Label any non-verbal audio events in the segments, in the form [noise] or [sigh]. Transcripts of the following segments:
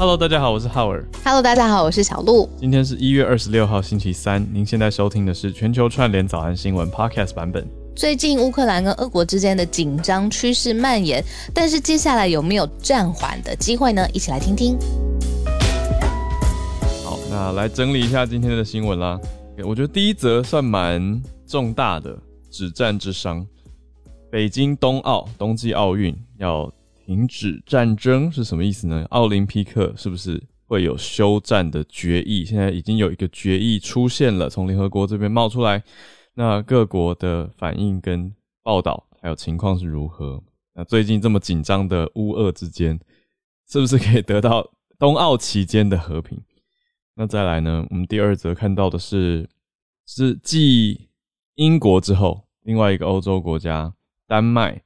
Hello，大家好，我是浩尔。Hello，大家好，我是小鹿。今天是一月二十六号，星期三。您现在收听的是全球串联早安新闻 Podcast 版本。最近乌克兰跟俄国之间的紧张趋势蔓延，但是接下来有没有暂缓的机会呢？一起来听听。好，那来整理一下今天的新闻啦。我觉得第一则算蛮重大的，止战之殇。北京冬奥冬季奥运要停止战争是什么意思呢？奥林匹克是不是会有休战的决议？现在已经有一个决议出现了，从联合国这边冒出来。那各国的反应跟报道还有情况是如何？那最近这么紧张的乌俄之间，是不是可以得到冬奥期间的和平？那再来呢？我们第二则看到的是，是继英国之后，另外一个欧洲国家丹麦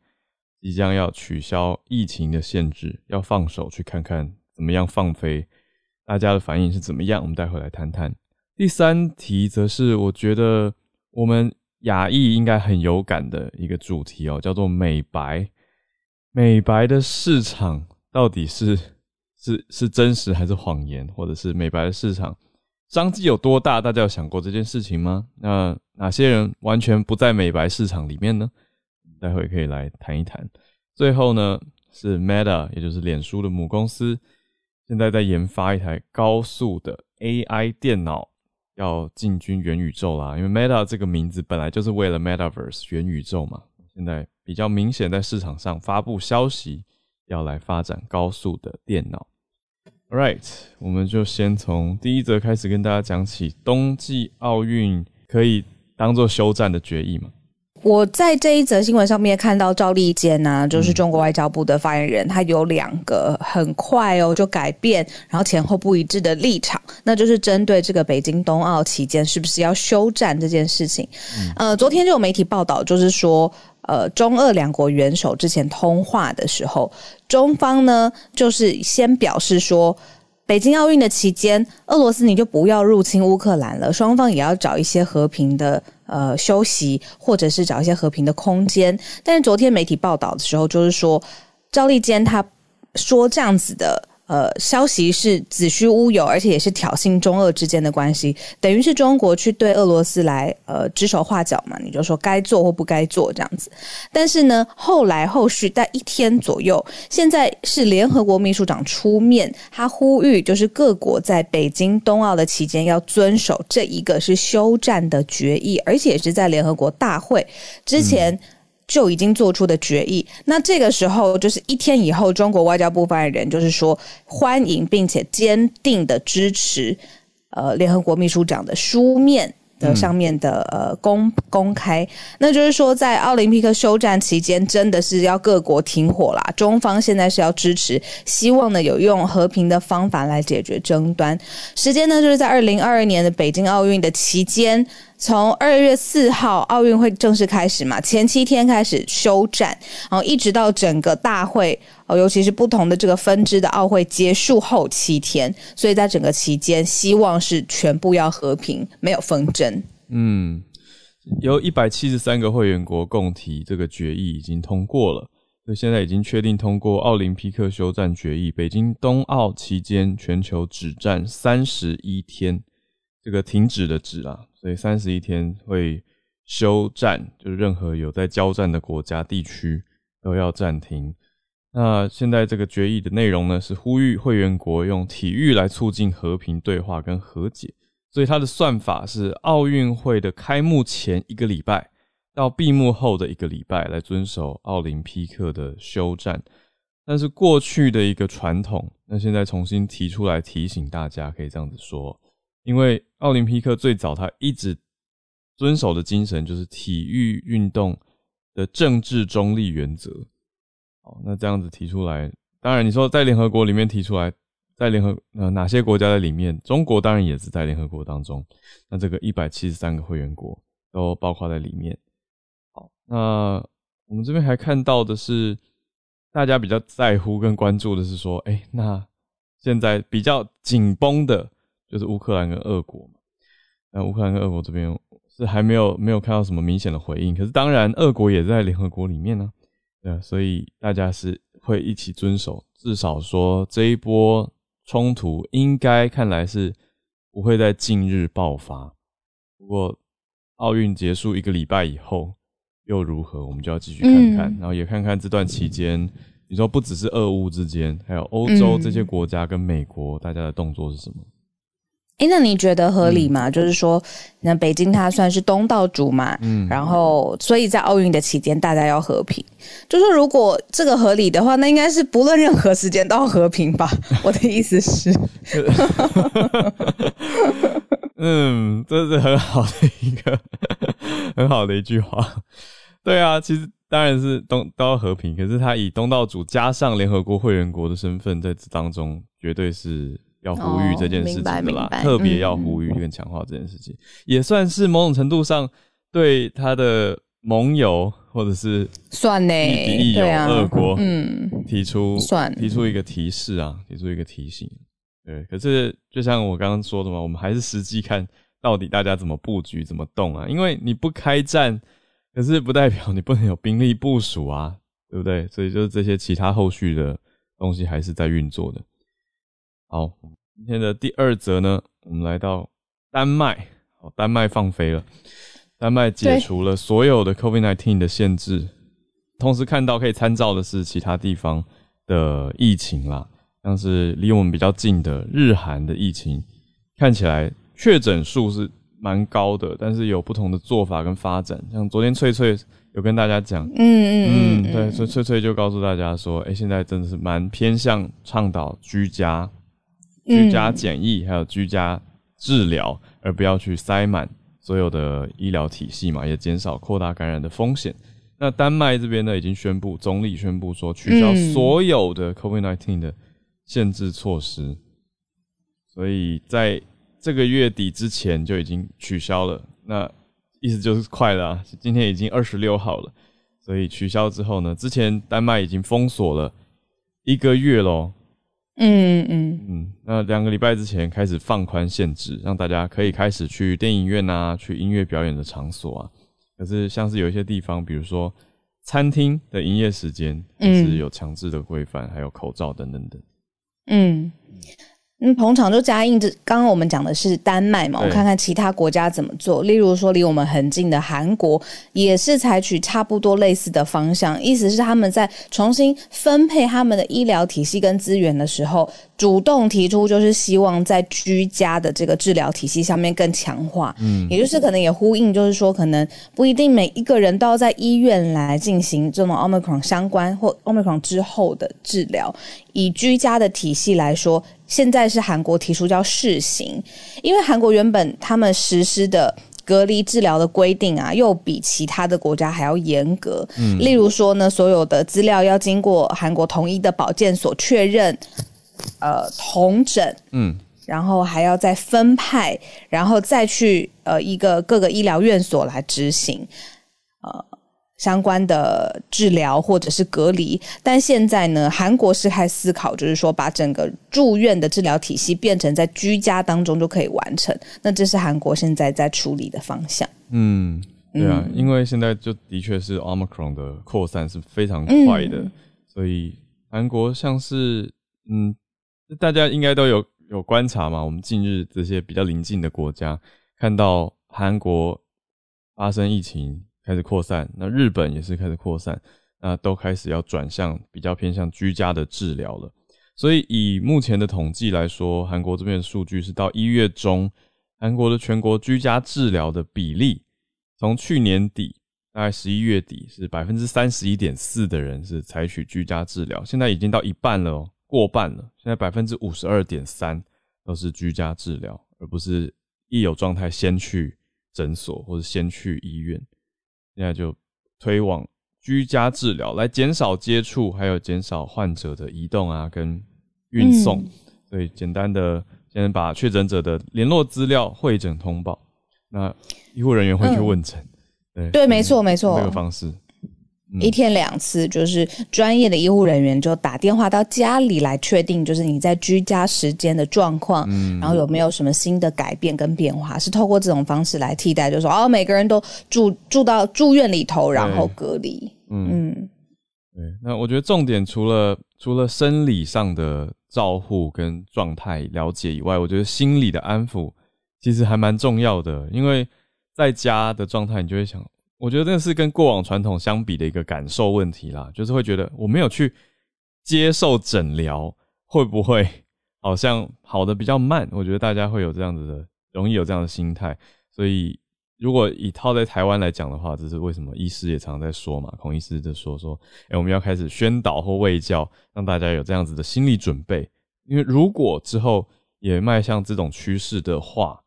即将要取消疫情的限制，要放手去看看怎么样放飞，大家的反应是怎么样？我们待会来谈谈。第三题则是我觉得我们亚裔应该很有感的一个主题哦，叫做美白。美白的市场到底是？是是真实还是谎言，或者是美白的市场商机有多大？大家有想过这件事情吗？那哪些人完全不在美白市场里面呢？待会可以来谈一谈。最后呢，是 Meta，也就是脸书的母公司，现在在研发一台高速的 AI 电脑，要进军元宇宙啦。因为 Meta 这个名字本来就是为了 Metaverse 元宇宙嘛，现在比较明显在市场上发布消息，要来发展高速的电脑。All Right，我们就先从第一则开始跟大家讲起，冬季奥运可以当做休战的决议吗？我在这一则新闻上面看到赵立坚呐、啊，就是中国外交部的发言人，他有两个很快哦就改变，然后前后不一致的立场，那就是针对这个北京冬奥期间是不是要休战这件事情。嗯、呃，昨天就有媒体报道，就是说。呃，中俄两国元首之前通话的时候，中方呢就是先表示说，北京奥运的期间，俄罗斯你就不要入侵乌克兰了，双方也要找一些和平的呃休息，或者是找一些和平的空间。但是昨天媒体报道的时候，就是说赵立坚他说这样子的。呃，消息是子虚乌有，而且也是挑衅中俄之间的关系，等于是中国去对俄罗斯来呃指手画脚嘛，你就说该做或不该做这样子。但是呢，后来后续在一天左右，现在是联合国秘书长出面，他呼吁就是各国在北京冬奥的期间要遵守这一个是休战的决议，而且是在联合国大会之前。就已经做出的决议，那这个时候就是一天以后，中国外交部发言人就是说欢迎并且坚定的支持，呃，联合国秘书长的书面的上面的呃公公开，那就是说在奥林匹克休战期间，真的是要各国停火啦。中方现在是要支持，希望呢有用和平的方法来解决争端。时间呢就是在二零二二年的北京奥运的期间。从二月四号奥运会正式开始嘛，前七天开始休战，然后一直到整个大会，哦，尤其是不同的这个分支的奥会结束后七天，所以在整个期间，希望是全部要和平，没有纷争。嗯，由一百七十三个会员国共提这个决议已经通过了，所以现在已经确定通过奥林匹克休战决议，北京冬奥期间全球只战三十一天，这个停止的止啊。所以三十一天会休战，就是任何有在交战的国家地区都要暂停。那现在这个决议的内容呢，是呼吁会员国用体育来促进和平对话跟和解。所以它的算法是奥运会的开幕前一个礼拜到闭幕后的一个礼拜来遵守奥林匹克的休战。但是过去的一个传统，那现在重新提出来提醒大家，可以这样子说。因为奥林匹克最早他一直遵守的精神就是体育运动的政治中立原则。好，那这样子提出来，当然你说在联合国里面提出来，在联合呃哪些国家在里面？中国当然也是在联合国当中。那这个一百七十三个会员国都包括在里面。好，那我们这边还看到的是，大家比较在乎跟关注的是说，哎、那现在比较紧绷的。就是乌克兰跟俄国嘛，那乌克兰跟俄国这边是还没有没有看到什么明显的回应，可是当然俄国也在联合国里面呢、啊，对，所以大家是会一起遵守，至少说这一波冲突应该看来是不会在近日爆发。不过奥运结束一个礼拜以后又如何，我们就要继续看看，嗯然后也看看这段期间，你说不只是俄乌之间，还有欧洲这些国家跟美国大家的动作是什么？哎，那你觉得合理吗？就是说，那北京它算是东道主嘛，嗯然后所以在奥运的期间大家要和平。就是如果这个合理的话，那应该是不论任何时间都要和平吧？我的意思是，[laughs] 嗯，这是很好的一个很好的一句话。对啊，其实当然是东都要和平，可是他以东道主加上联合国会员国的身份，在这当中绝对是要呼吁这件事情的啦特别要呼吁跟强化这件事情，也算是某种程度上对他的盟友或者是算呢亦敌亦，友对啊，俄国嗯，提出算提出一个提示啊，提出一个提醒。对，可是就像我刚刚说的嘛，我们还是实际看到底大家怎么布局、怎么动啊。因为你不开战，可是不代表你不能有兵力部署啊，对不对？所以就是这些其他后续的东西还是在运作的。好，今天的第二则呢，我们来到丹麦，好，丹麦放飞了，丹麦解除了所有的 COVID-19 的限制，同时看到可以参照的是其他地方的疫情啦，像是离我们比较近的日韩的疫情，看起来确诊数是蛮高的，但是有不同的做法跟发展。像昨天翠翠有跟大家讲，嗯嗯嗯，嗯，对，所以翠翠就告诉大家说，哎、现在真的是蛮偏向倡导居家、居家嗯检疫，还有居家治疗，而不要去塞满所有的医疗体系嘛，也减少扩大感染的风险。那丹麦这边呢，已经宣布，总理宣布说取消嗯所有的 COVID-19 的限制措施，所以在这个月底之前就已经取消了。那意思就是快了、啊，今天已经二十六号了，所以取消之后呢，之前丹麦已经封锁了一个月喽。嗯嗯嗯，那两个礼拜之前开始放宽限制，让大家可以开始去电影院啊，去音乐表演的场所啊。可是像是有一些地方，比如说餐厅的营业时间，还是有强制的规范，还有口罩等等等。嗯。嗯，捧场就加印这，刚刚我们讲的是丹麦嘛，我看看其他国家怎么做。例如说，离我们很近的韩国也是采取差不多类似的方向，意思是他们在重新分配他们的医疗体系跟资源的时候，主动提出就是希望在居家的这个治疗体系上面更强化。嗯，也就是可能也呼应，就是说可能不一定每一个人都要在医院来进行这种 omicron 相关或 omicron 之后的治疗，以居家的体系来说。现在是韩国提出叫试行，因为韩国原本他们实施的隔离治疗的规定啊，又比其他的国家还要严格。嗯，例如说呢，所有的资料要经过韩国统一的保健所确认，呃，同诊，嗯，然后还要再分派，然后再去呃一个各个医疗院所来执行，呃。相关的治疗或者是隔离，但现在呢，韩国是开始思考，就是说把整个住院的治疗体系变成在居家当中就可以完成。那这是韩国现在在处理的方向。嗯，对啊，因为现在就的确是 Omicron 的扩散是非常快的，所以韩国像是嗯，大家应该都有有观察嘛，我们近日这些比较邻近的国家看到韩国发生疫情。开始扩散，那日本也是开始扩散，那都开始要转向比较偏向居家的治疗了。所以以目前的统计来说，韩国这边的数据是到一月中，韩国的全国居家治疗的比例，从去年底大概十一月底是百分之三十一点四的人是采取居家治疗，现在已经到一半了哦，过半了。现在百分之五十二点三都是居家治疗，而不是一有状态先去诊所或者先去医院。现在就推往居家治疗，来减少接触，还有减少患者的移动啊，跟运送。嗯所以简单的先把确诊者的联络资料会诊通报，那医护人员会去问诊。对对，没错，没错这。个方式。一天两次，就是专业的医护人员就打电话到家里来确定，就是你在居家时间的状况，然后有没有什么新的改变跟变化，是透过这种方式来替代，就是说哦，每个人都住住到住院里头，然后隔离。嗯，嗯对。那我觉得重点除了除了生理上的照护跟状态了解以外，我觉得心理的安抚其实还蛮重要的。因为在家的状态，你就会想，我觉得那是跟过往传统相比的一个感受问题啦，就是会觉得我没有去接受诊疗，会不会好像好的比较慢？我觉得大家会有这样子的，容易有这样的心态，所以。如果以套在台湾来讲的话，这是为什么？医师也常常在说嘛，孔医师就说说，哎，我们要开始宣导或卫教，让大家有这样子的心理准备。因为如果之后也迈向这种趋势的话，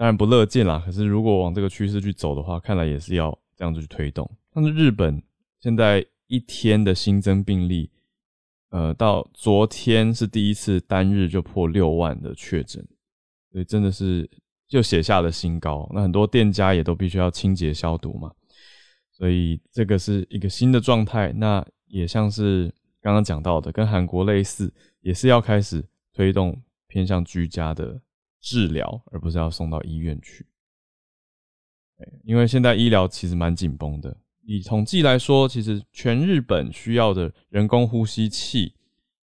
当然不乐见啦。可是如果往这个趋势去走的话，看来也是要这样子去推动。像是日本现在一天的新增病例，呃，到昨天是第一次单日就破六万的确诊，所以真的是。就写下了新高，那很多店家也都必须要清洁消毒嘛，所以这个是一个新的状态。那也像是刚刚讲到的，跟韩国类似，也是要开始推动偏向居家的治疗，而不是要送到医院去。因为现在医疗其实蛮紧绷的，以统计来说，其实全日本需要的人工呼吸器，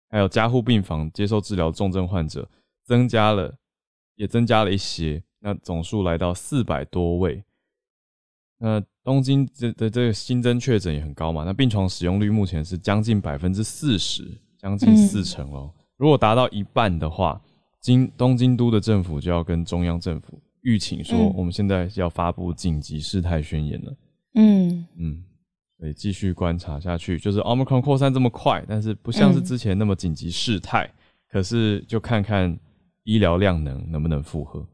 还有加护病房接受治疗重症患者增加了。也增加了一些，那总数来到四百多位。那东京这的这个新增确诊也很高嘛？那病床使用率目前是将近百分之四十，将近四成哦。如果达到一半的话，京东京都的政府就要跟中央政府预请说，我们现在要发布紧急事态宣言了。嗯嗯，所以继续观察下去，就是 Omicron 扩散这么快，但是不像是之前那么紧急事态，可是就看看。医疗量能能不能负荷？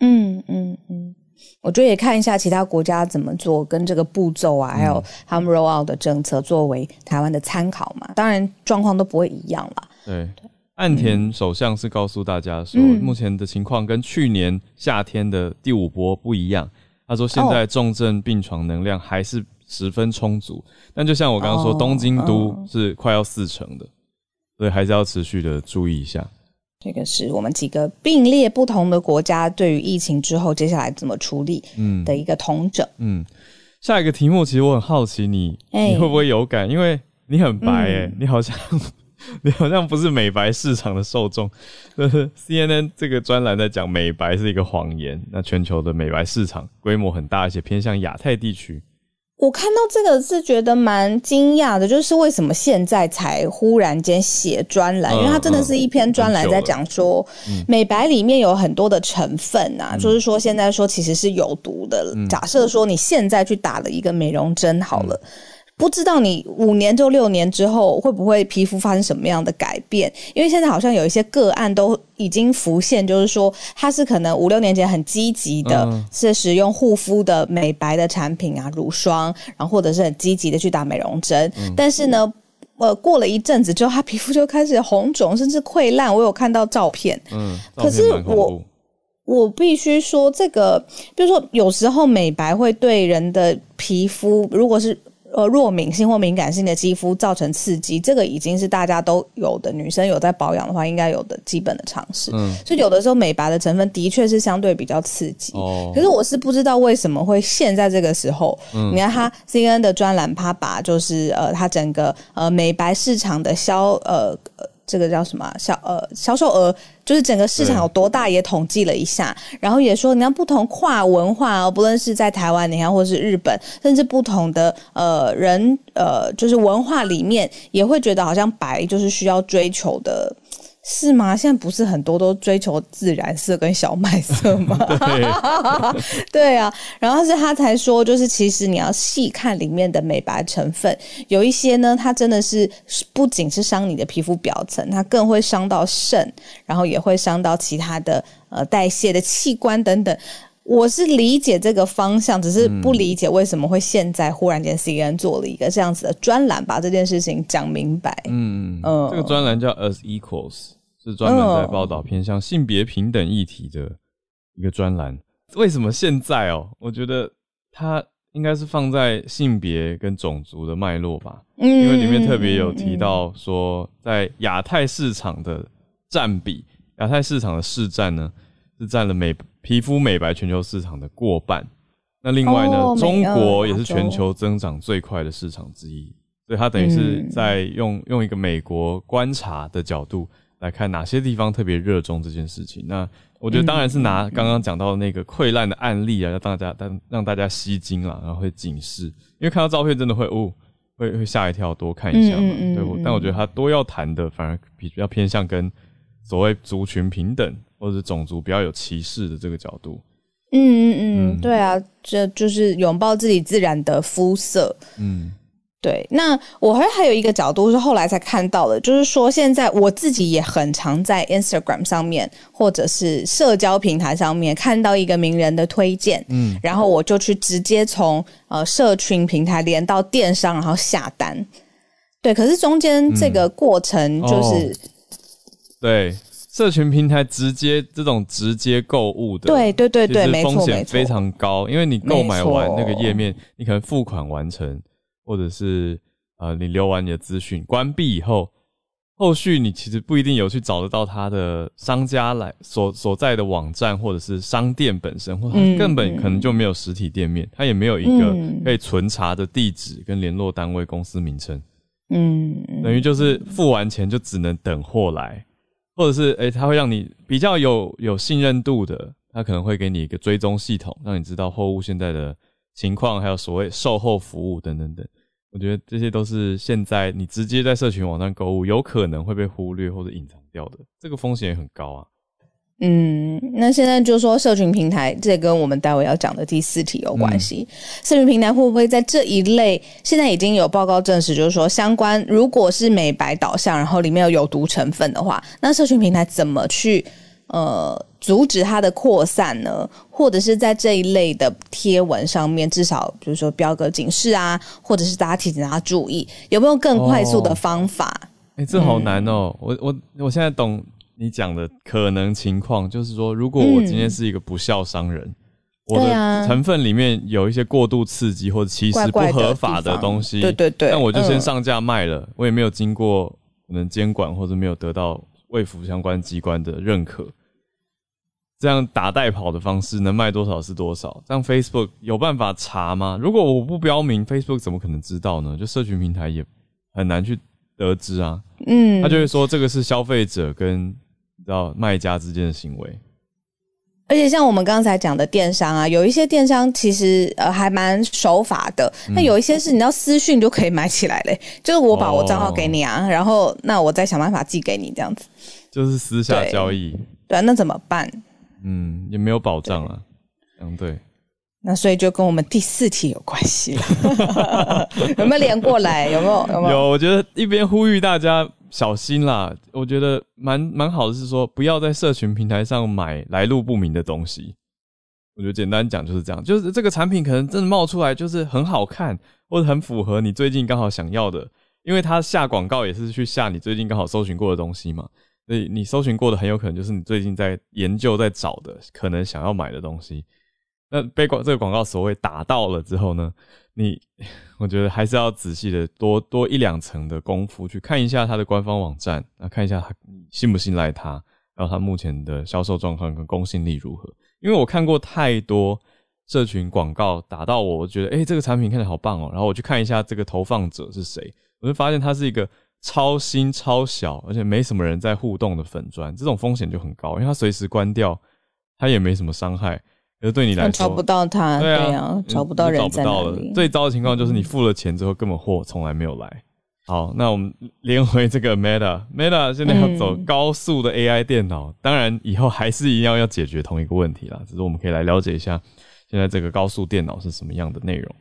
嗯嗯嗯，我觉得也看一下其他国家怎么做，跟这个步骤啊，还有他们 roll out 的政策作为台湾的参考嘛。当然状况都不会一样啦。对，岸田首相是告诉大家说，目前的情况跟去年夏天的第五波不一样。他说现在重症病床能量还是十分充足，但就像我刚刚说，东京都是快要四成的，所以还是要持续的注意一下。这个是我们几个并列不同的国家对于疫情之后接下来怎么处理的一个同整。嗯，下一个题目其实我很好奇，你你会不会有感？因为你很白哎，你好像 [laughs] 你好像不是美白市场的受众。CNN 这个专栏在讲美白是一个谎言，那全球的美白市场规模很大，而且偏向亚太地区。我看到这个是觉得蛮惊讶的，就是为什么现在才忽然间写专栏？因为它真的是一篇专栏，在讲说美白里面有很多的成分啊，就是说现在说其实是有毒的。假设说你现在去打了一个美容针，好了。不知道你五年就六年之后会不会皮肤发生什么样的改变？因为现在好像有一些个案都已经浮现，就是说他是可能五六年前很积极的，是使用护肤的美白的产品啊，乳霜，然后或者是很积极的去打美容针，但是呢，呃，过了一阵子之后，他皮肤就开始红肿，甚至溃烂。我有看到照片，嗯，可是我我必须说，这个比如说有时候美白会对人的皮肤，如果是呃，弱敏性或敏感性的肌肤造成刺激，这个已经是大家都有的。女生有在保养的话，应该有的基本的常识。嗯，所以有的时候美白的成分的确是相对比较刺激。哦，可是我是不知道为什么会现在这个时候，你看他 C N 的专栏，他把就是呃，他整个呃美白市场的销呃。这个叫什么销呃销售额，就是整个市场有多大也统计了一下，然后也说你看不同跨文化，不论是在台湾，你看或是日本，甚至不同的呃人呃，就是文化里面也会觉得好像白就是需要追求的。是吗？现在不是很多都追求自然色跟小麦色吗？[laughs] [laughs] 对啊，然后是他才说，就是其实你要细看里面的美白成分，有一些呢，它真的是不仅是伤你的皮肤表层，它更会伤到肾，然后也会伤到其他的呃代谢的器官等等。我是理解这个方向，只是不理解为什么会现在忽然间 CNN 做了一个这样子的专栏，把这件事情讲明白。嗯嗯，这个专栏叫 As Equals，是专门在报道偏向性别平等议题的一个专栏。为什么现在哦？我觉得它应该是放在性别跟种族的脉络吧，嗯因为里面特别有提到说，在亚太市场的占比，亚太市场的市占呢是占了美。皮肤美白全球市场的过半，那另外呢，中国也是全球增长最快的市场之一。所以它等于是嗯在用、用一个美国观察的角度来看哪些地方特别热衷这件事情。那我觉得当然是拿刚刚讲到的那个溃烂的案例啊，让大家让让大家吸睛啦，然后会警示，因为看到照片真的会哦，会会吓一跳，多看一下嘛。嗯嗯嗯对，我嗯但我觉得他多要谈的反而比较偏向跟所谓族群平等或者是种族比较有歧视的这个角度。嗯嗯嗯嗯，对啊，这就是拥抱自己自然的肤色。嗯对，那我还还有一个角度是后来才看到的，就是说现在我自己也很常在 Instagram 上面或者是社交平台上面看到一个名人的推荐，嗯，然后我就去直接从呃社群平台连到电商，然后下单。对，可是中间这个过程就是、哦对，社群平台直接这种直接购物的，对对对对，其实风险非常高，因为你购买完那个页面，你可能付款完成，或者是呃你留完你的资讯，关闭以后，后续你其实不一定有去找得到他的商家来所所在的网站或者是商店本身，或者根本可能就没有实体店面，它也没有一个嗯。可以存查的地址跟联络单位、公司名称。嗯，等于就是付完钱就只能等货来，或者是诶、他会让你比较有有信任度的，他可能会给你一个追踪系统，让你知道货物现在的情况，还有所谓售后服务等等等。我觉得这些都是现在你直接在社群网站购物有可能会被忽略或者隐藏掉的，这个风险也很高啊。嗯，那现在就说社群平台，这跟我们待会要讲的第四题有关系。嗯社群平台会不会在这一类，现在已经有报告证实，就是说相关如果是美白导向，然后里面有有毒成分的话，那社群平台怎么去呃阻止它的扩散呢？或者是在这一类的贴文上面，至少比如说标个警示啊，或者是大家提醒大家注意，有没有更快速的哦方法？哎、这好难哦！我我我现在懂你讲的可能情况，就是说，如果我今天是一个不孝商人，我的成分里面有一些过度刺激或者其实不合法的东西，对对对那我就先嗯上架卖了，我也没有经过可能监管或者没有得到卫福相关机关的认可，这样打代跑的方式能卖多少是多少？这样 Facebook 有办法查吗？如果我不标明，Facebook 怎么可能知道呢？就社群平台也很难去得知啊。嗯，他就会说这个是消费者跟你知道卖家之间的行为。而且像我们刚才讲的电商啊，有一些电商其实呃还蛮守法的，嗯那、有一些是你要私讯就可以买起来嘞，就是我把我账号给你啊，然后那我再想办法寄给你这样子，就是私下交易，对啊，那怎么办？嗯，也没有保障啊。嗯，对，那所以就跟我们第四题有关系了，[laughs] 有没有连过来？有没有？有没有？有，我觉得一边呼吁大家小心啦。我觉得蛮蛮好的是说，不要在社群平台上买来路不明的东西。我觉得简单讲就是这样，就是这个产品可能真的冒出来就是很好看，或者很符合你最近刚好想要的，因为它下广告也是去下你最近刚好搜寻过的东西嘛。所以你搜寻过的很有可能就是你最近在研究、在找的，可能想要买的东西。那被广这个广告所谓打到了之后呢，你我觉得还是要仔细的多多一两层的功夫去看一下它的官方网站，那看一下它信不信赖它，然后它目前的销售状况跟公信力如何。因为我看过太多社群广告打到我，我觉得诶、这个产品看起来好棒哦，然后我去看一下这个投放者是谁，我就发现它是一个超新超小，而且没什么人在互动的粉砖，这种风险就很高，因为它随时关掉，它也没什么伤害，可是对你来说找不到他，对啊，啊，找不到人在哪里。。最糟的情况就是你付了钱之后，根本货从来没有来。好，那我们连回这个 Meta，Meta 现在要走嗯高速的 AI 电脑，当然以后还是一样要解决同一个问题啦，只是我们可以来了解一下现在这个高速电脑是什么样的内容。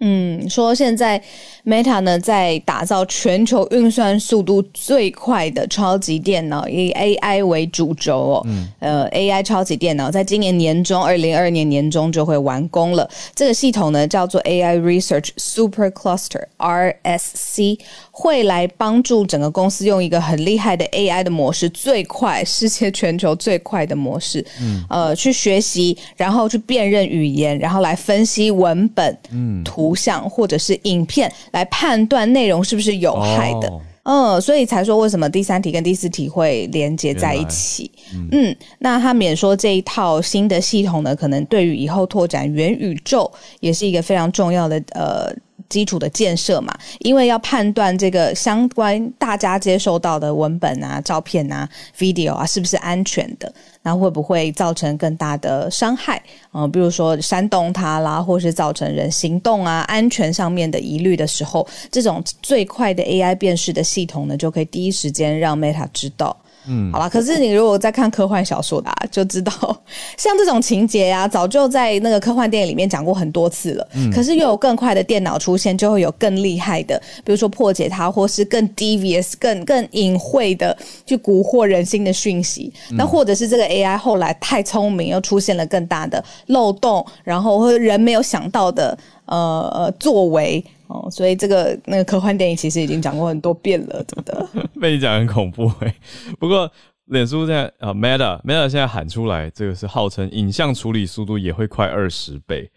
嗯，说现在 Meta 呢在打造全球运算速度最快的超级电脑，以 AI 为主轴哦。呃，AI 超级电脑在今年年中，二零二二年年中就会完工了。这个系统呢叫做 AI Research Super Cluster RSC，会来帮助整个公司用一个很厉害的 AI 的模式，最快世界全球最快的模式，嗯呃，去学习，然后去辨认语言，然后来分析文本、嗯图像或者是影片，来判断内容是不是有害的。哦嗯，所以才说为什么第三题跟第四题会连接在一起。嗯那他们也说这一套新的系统呢，可能对于以后拓展元宇宙也是一个非常重要的呃基础的建设嘛，因为要判断这个相关大家接收到的文本啊、照片啊、video 啊是不是安全的，然后会不会造成更大的伤害，嗯、比如说煽动它啦，或是造成人行动啊、安全上面的疑虑的时候，这种最快的 AI 辨识的系统呢，就可以第一时间让 Meta 知道。嗯好啦，可是你如果在看科幻小说的、啊，[laughs] 就知道 [laughs] 像这种情节啊，早就在那个科幻电影里面讲过很多次了。可是又有更快的电脑出现，就会有更厉害的，比如说破解它，或是更 devious、更更隐晦的去蛊惑人心的讯息。那或者是这个 AI 后来太聪明，又出现了更大的漏洞，然后或者人没有想到的呃呃作为。哦，所以这个那个科幻电影其实已经讲过很多遍了，真的。[laughs] 被你讲很恐怖哎、[laughs] 不过脸书现在啊、Meta Meta 现在喊出来，这个是号称影像处理速度也会快二十倍，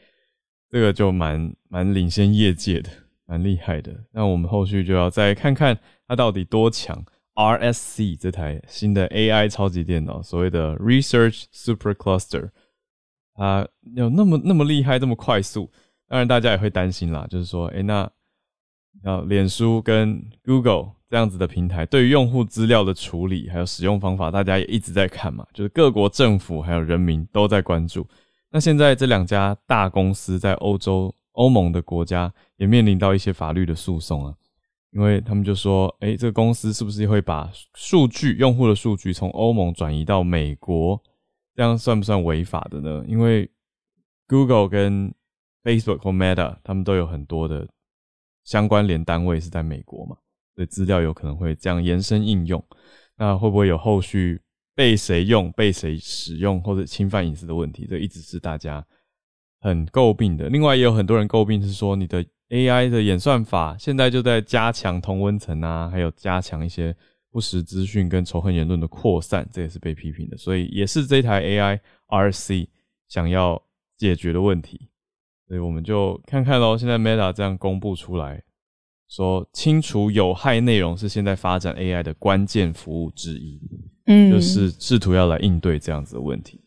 这个就蛮蛮领先业界的，蛮厉害的。那我们后续就要再看看它到底多强。RSC 这台新的 AI 超级电脑，所谓的 Research Super Cluster，它有那么那么厉害，这么快速，当然大家也会担心啦，就是说，诶，那呃，脸书跟 Google 这样子的平台，对于用户资料的处理还有使用方法，大家也一直在看嘛，就是各国政府还有人民都在关注。那现在这两家大公司在欧洲、欧盟的国家也面临到一些法律的诉讼啊，因为他们就说，诶，这个公司是不是会把数据、用户的数据从欧盟转移到美国？这样算不算违法的呢？因为 Google 跟 Facebook 或 Meta 他们都有很多的相关联单位是在美国嘛，所以资料有可能会这样延伸应用。那会不会有后续被谁用、被谁使用或者侵犯隐私的问题？这一直是大家很诟病的。另外，也有很多人诟病是说，你的 AI 的演算法现在就在加强同温层啊，还有加强一些不实资讯跟仇恨言论的扩散，这也是被批评的。所以，也是这台 AI RC 想要解决的问题。所以我们就看看喽。现在 Meta 这样公布出来，说清除有害内容是现在发展 AI 的关键服务之一，嗯就是试图要来应对这样子的问题。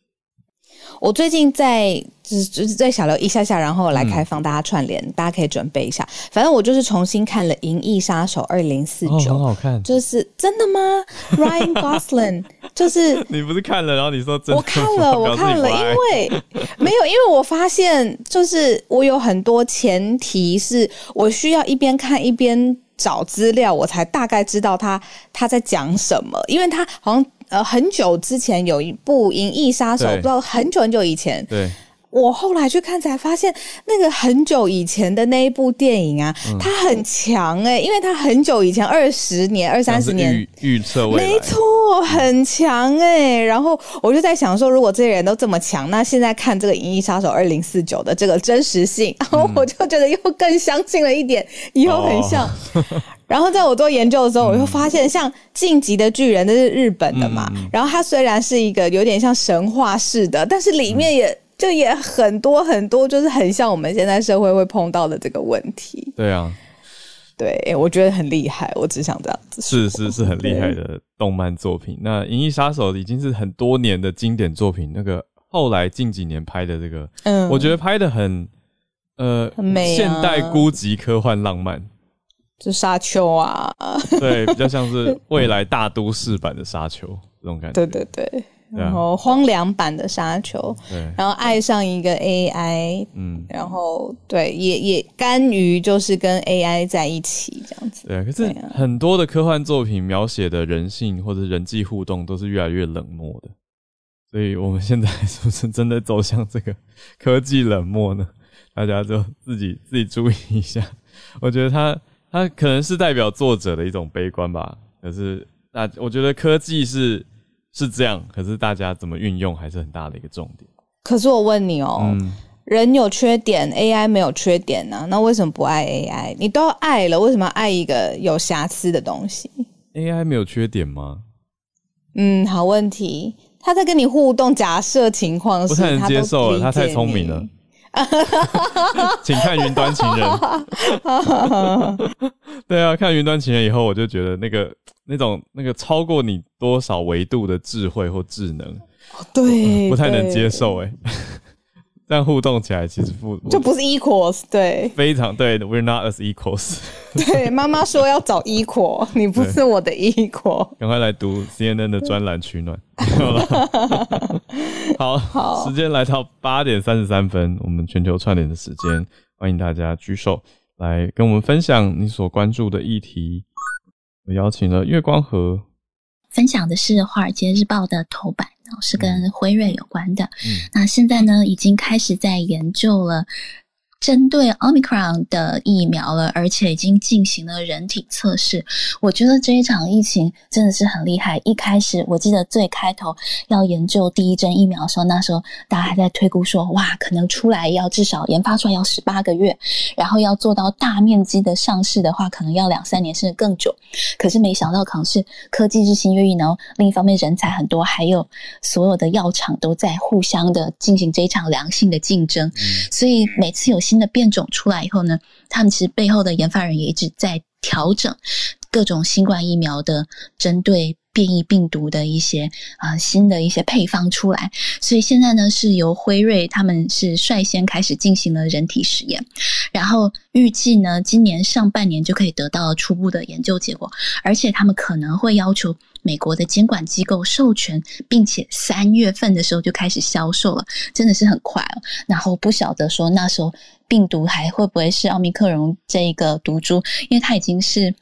我最近在就是就是在小聊一下下，然后来开放大家串联，大家可以准备一下。反正我就是重新看了《银翼杀手二零四哦，九很》，好看。就是 [laughs] 真的吗？Ryan Gosling [laughs] 就是你不是看了，然后你说真的我看了，我看了，因为没有，因为我发现就是我有很多前提是我需要一边看一边找资料，我才大概知道他他在讲什么，因为他好像。呃，很久之前有一部《银翼杀手》，不知道很久很久以前，对，我后来去看才发现，那个很久以前的那一部电影啊，嗯。它很强哎、因为它很久以前，二十年、二三十年。预预测未来，没错，很强哎、然后我就在想说，如果这些人都这么强，那现在看这个《银翼杀手二零四九》的这个真实性，然后我就觉得又更相信了一点，以后很像。然后在我做研究的时候，我就发现，像《晋级的巨人》这是日本的嘛，然后它虽然是一个有点像神话式的，但是里面也、就也很多很多，就是很像我们现在社会会碰到的这个问题。对啊，对，我觉得很厉害，我只想这样子说。是是是很厉害的动漫作品。那《银翼杀手》已经是很多年的经典作品，那个后来近几年拍的这个，嗯。我觉得拍的很呃很美啊。现代孤寂科幻浪漫，就沙丘啊，[laughs] 对，比较像是未来大都市版的沙丘这种感觉。对对对，然后荒凉版的沙丘，对，然后爱上一个 AI，嗯，然后对，也也甘于就是跟 AI 在一起这样子。对啊。可是很多的科幻作品描写的人性或者人际互动都是越来越冷漠的，所以我们现在是不是真的走向这个科技冷漠呢？大家就自己自己注意一下。我觉得他他可能是代表作者的一种悲观吧。可是大我觉得科技是是这样，可是大家怎么运用还是很大的一个重点。可是我问你哦，嗯，人有缺点，AI 没有缺点呢、那为什么不爱 AI？你都爱了，为什么要爱一个有瑕疵的东西？AI 没有缺点吗？嗯，好问题。他在跟你互动，假设情况是不太能他都接受了，他太聪明了。[laughs] 请看《云端情人》。[laughs] 对啊，看《云端情人》以后，我就觉得那个那种那个超过你多少维度的智慧或智能，对，不太能接受。哎，这样互动起来，其实不就不是 equals，对非常对，We're not as equals。[laughs] 对，妈妈说要找 equal，你不是我的 equal。赶快来读 CNN 的专栏取暖。[laughs] [laughs] 好，好，时间来到八点三十三分，我们全球串联的时间，欢迎大家举手来跟我们分享你所关注的议题。我邀请了月光河，分享的是《华尔街日报》的头版。是跟辉瑞有关的，那现在呢，已经开始在研究了。针对 Omicron 的疫苗了，而且已经进行了人体测试。我觉得这一场疫情真的是很厉害。一开始我记得最开头要研究第一针疫苗的时候，那时候大家还在推估说，哇，可能出来要至少研发出来要十八个月，然后要做到大面积的上市的话，可能要两三年甚至更久。可是没想到，可能是科技日新月异，然后另一方面人才很多，还有所有的药厂都在互相的进行这一场良性的竞争。所以每次有新新的变种出来以后呢，他们其实背后的研发人也一直在调整各种新冠疫苗的针对变异病毒的一些啊新的一些配方出来。所以现在呢，是由辉瑞他们是率先开始进行了人体实验，然后预计呢今年上半年就可以得到初步的研究结果，而且他们可能会要求。美国的监管机构授权，并且三月份的时候就开始销售了，真的是很快哦。然后不晓得说那时候病毒还会不会是奥密克戎这一个毒株，因为它已经是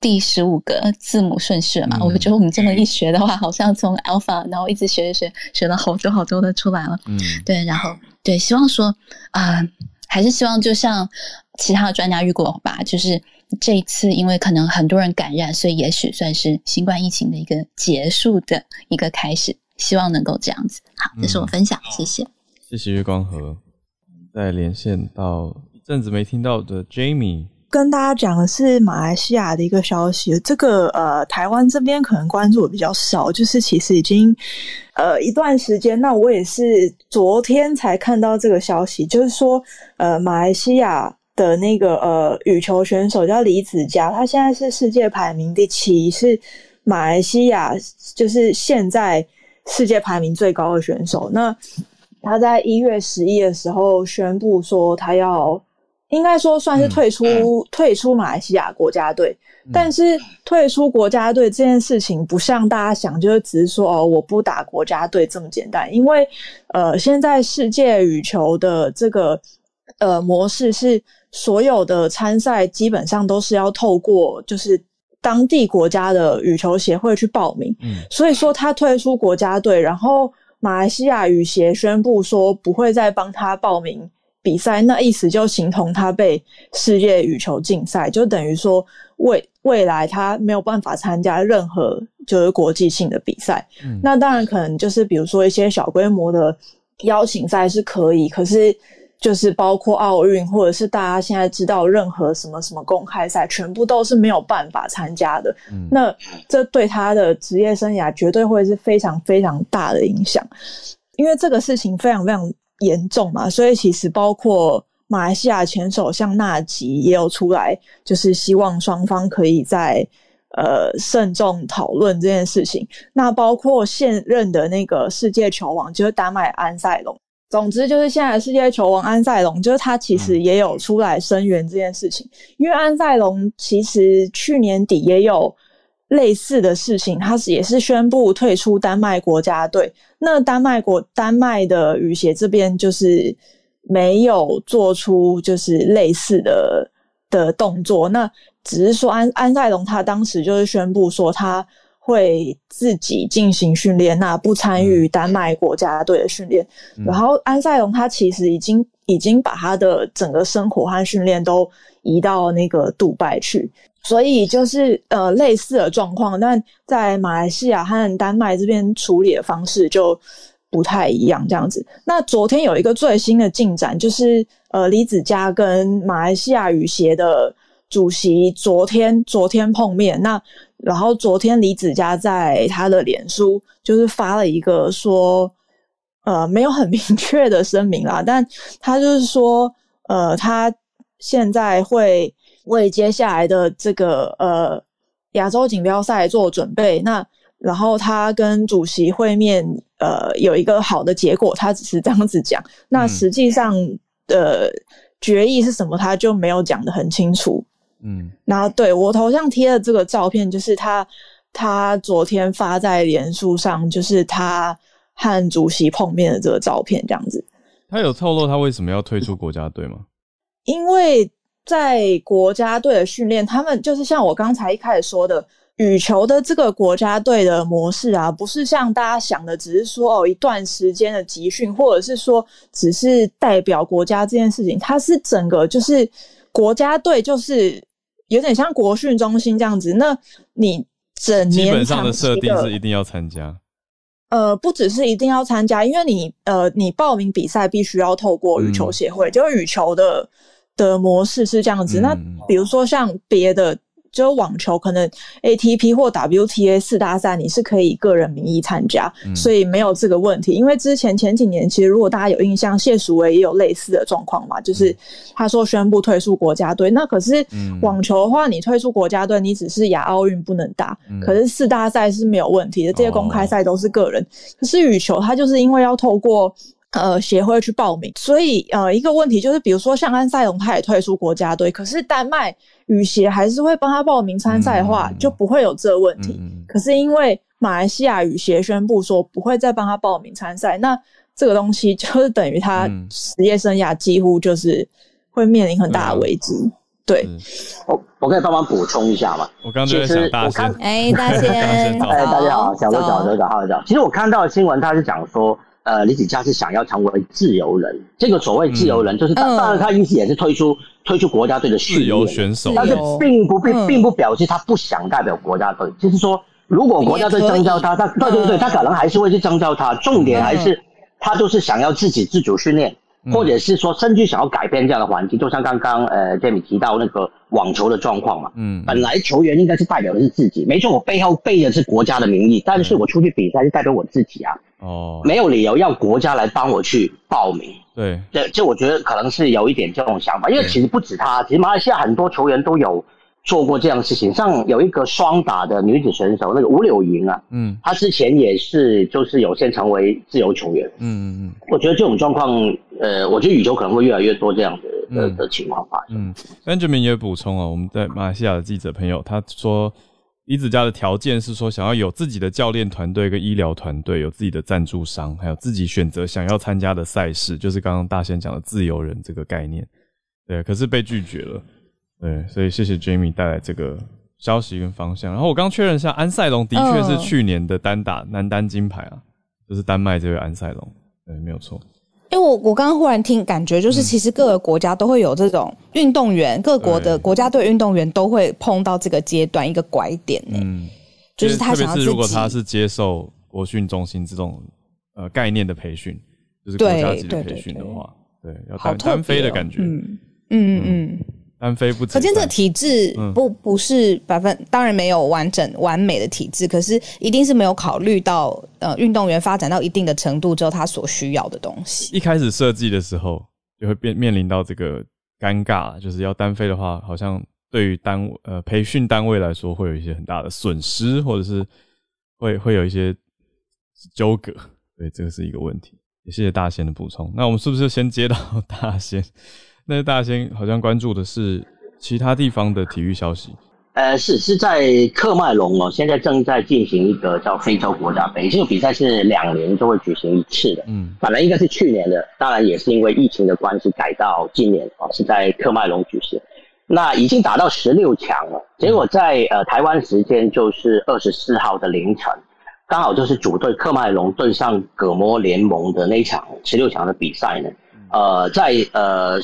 第十五个字母顺序了嘛。我觉得我们这么一学的话，好像从 alpha 然后一直学学学，了好多好多的出来了。嗯，对，然后对，希望说啊，还是希望就像其他的专家预估吧，就是。这一次，因为可能很多人感染，所以也许算是新冠疫情的一个结束的一个开始。希望能够这样子。好，这是我分享，谢谢。谢谢月光河。再连线到一阵子没听到的 Jamie，跟大家讲的是马来西亚的一个消息。这个呃，台湾这边可能关注的比较少，就是其实已经呃一段时间。那我也是昨天才看到这个消息，就是说呃，马来西亚。的那个呃羽球选手叫李子嘉，他现在是世界排名第七，是马来西亚就是现在世界排名最高的选手。那他在一月十一的时候宣布说，他要应该说算是退出 [clears throat] 退出马来西亚国家队。但是退出国家队这件事情不像大家想，就是只是说哦我不打国家队这么简单。因为呃现在世界羽球的这个呃模式是。所有的参赛基本上都是要透过就是当地国家的羽球协会去报名，嗯，所以说他退出国家队，然后马来西亚羽协宣布说不会再帮他报名比赛，那意思就形同他被世界羽球禁赛，就等于说未未来他没有办法参加任何就是国际性的比赛。那当然可能就是比如说一些小规模的邀请赛是可以，可是。就是包括奥运，或者是大家现在知道任何什么什么公开赛，全部都是没有办法参加的。那这对他的职业生涯绝对会是非常非常大的影响，因为这个事情非常非常严重嘛。所以其实包括马来西亚前首相纳吉也有出来，就是希望双方可以在呃慎重讨论这件事情。那包括现任的那个世界球王，就是丹麦安塞龙。总之就是现在世界球王安塞龙，就是他其实也有出来声援这件事情，因为安塞龙其实去年底也有类似的事情，他是也是宣布退出丹麦国家队。那丹麦国丹麦的羽协这边就是没有做出就是类似的的动作，那只是说安安塞龙他当时就是宣布说他。会自己进行训练，那不参与丹麦国家队的训练。然后安塞龙他其实已经已经把他的整个生活和训练都移到那个杜拜去，所以就是呃类似的状况，但在马来西亚和丹麦这边处理的方式就不太一样。这样子，那昨天有一个最新的进展，就是呃李子嘉跟马来西亚羽协的主席昨天昨天碰面，那。然后昨天李子嘉在他的脸书就是发了一个说，呃，没有很明确的声明啦，但他就是说，呃，他现在会为接下来的这个呃亚洲锦标赛做准备。那然后他跟主席会面，呃有一个好的结果，他只是这样子讲。那实际上的决议是什么，他就没有讲的很清楚。嗯，然后对我头像贴的这个照片，就是他他昨天发在脸书上，就是他和主席碰面的这个照片，这样子。他有透露他为什么要退出国家队吗？因为在国家队的训练，他们就是像我刚才一开始说的，羽球的这个国家队的模式啊，不是像大家想的，只是说哦一段时间的集训，或者是说只是代表国家这件事情，它是整个就是国家队，就是有点像国训中心这样子。那你整年基本上的设定是一定要参加。呃，不只是一定要参加，因为你呃，你报名比赛必须要透过羽球协会，就是羽球的的模式是这样子。那比如说像别的。就网球可能 ATP 或 WTA 四大赛，你是可以个人名义参加，所以没有这个问题。因为之前前几年，其实如果大家有印象，谢淑薇也有类似的状况嘛，就是他说宣布退出国家队。那可是网球的话，你退出国家队，你只是亚奥运不能打，可是四大赛是没有问题的，这些公开赛都是个人。可是羽球，它就是因为要透过。呃，协会去报名，所以呃，一个问题就是，比如说像安塞龙，他也退出国家队，可是丹麦羽协还是会帮他报名参赛的话，就不会有这个问题。可是因为马来西亚羽协宣布说不会再帮他报名参赛，那这个东西就是 [laughs] 等于他职业生涯几乎就是会面临很大的危机。对，我我可以帮忙补充一下嘛？我刚才在大仙，哎，大 [laughs] 仙，哎，大家好，小哥小哥好，早。其实我看到的新闻，他是讲说。呃，李子嘉是想要成为自由人。这个所谓自由人，就是当然他意思也是推出推出国家队的自由选手，但是并不并并不表示他不想代表国家队。就是说，如果国家队征召他，他对对对，他可能还是会去征召他。重点还是他就是想要自己自主训练，或者是说甚至想要改变这样的环境。就像刚刚呃杰米提到那个网球的状况嘛，嗯，本来球员应该是代表的是自己，没错，我背后背的是国家的名义，但是我出去比赛是代表我自己啊。哦，没有理由要国家来帮我去报名。对，这这我觉得可能是有一点这种想法，因为其实不止他，其实马来西亚很多球员都有做过这样的事情。像有一个双打的女子选手，那个吴柳莹啊，嗯，她之前也是就是有先成为自由球员。嗯嗯嗯，我觉得这种状况，呃，我觉得羽球可能会越来越多这样的的的情况发生。嗯，Benjamin 也补充啊，我们在马来西亚的记者朋友他说。李子嘉的条件是说，想要有自己的教练团队跟医疗团队，有自己的赞助商，还有自己选择想要参加的赛事，就是刚刚大仙讲的自由人这个概念。对，可是被拒绝了。对，所以谢谢 Jamie 带来这个消息跟方向。然后我刚确认一下，安塞龙的确是去年的单打男单金牌啊，就是丹麦这位安塞龙，对，没有错。因为我我刚刚忽然听，感觉就是其实各个国家都会有这种运动员，各国的国家队运动员都会碰到这个阶段一个拐点嗯，就是他想要如果他是接受国训中心这种呃概念的培训，就是国家级的培训的话，对，要单单飞的感觉，嗯嗯嗯。单飞不，可见这个体制不不是百分，当然没有完整完美的体制，可是一定是没有考虑到呃运动员发展到一定的程度之后，他所需要的东西。一开始设计的时候就会变面临到这个尴尬，就是要单飞的话，好像对于单呃培训单位来说会有一些很大的损失，或者是会会有一些纠葛，对，这个是一个问题。也谢谢大仙的补充。那我们是不是先接到大仙？那大仙好像关注的是其他地方的体育消息。呃，是是在喀麦隆哦，现在正在进行一个叫非洲国家杯，这个比赛是两年都会举行一次的。嗯，本来应该是去年的，当然也是因为疫情的关系改到今年哦，是在喀麦隆举行。那已经打到十六强了，结果在呃台湾时间就是二十四号的凌晨，刚好就是主队喀麦隆对上葛摩联盟的那场十六强的比赛呢。呃，在呃。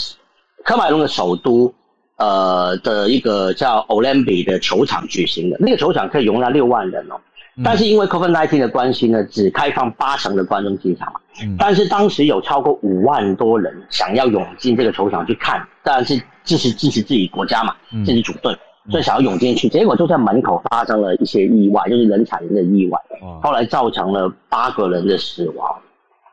科麦隆的首都，呃的一个叫 o l y m p i 的球场举行的，那个球场可以容纳六万人哦。但是因为 COVID-19 的关系呢，只开放八成的观众进场。但是当时有超过五万多人想要涌进这个球场去看，当然是支持支持自己国家嘛，自己主队，所以想要涌进去。结果就在门口发生了一些意外，就是人踩人的意外，后来造成了八个人的死亡，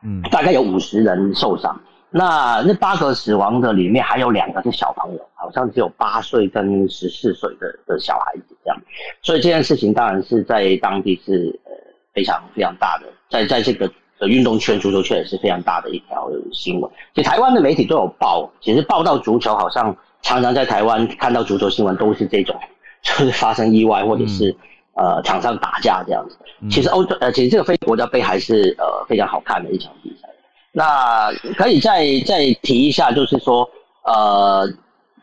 嗯，大概有五十人受伤。那那八个死亡的里面还有两个是小朋友，好像只有八岁跟十四岁的的小孩子这样，所以这件事情当然是在当地是呃非常非常大的，在在这个的运动圈、足球圈也是非常大的一条新闻。其实台湾的媒体都有报，其实报道足球好像常常在台湾看到足球新闻都是这种，就是发生意外或者是呃场上打架这样子。其实欧洲呃，其实这个非国家杯还是呃非常好看的一场比赛。那可以再再提一下，就是说呃，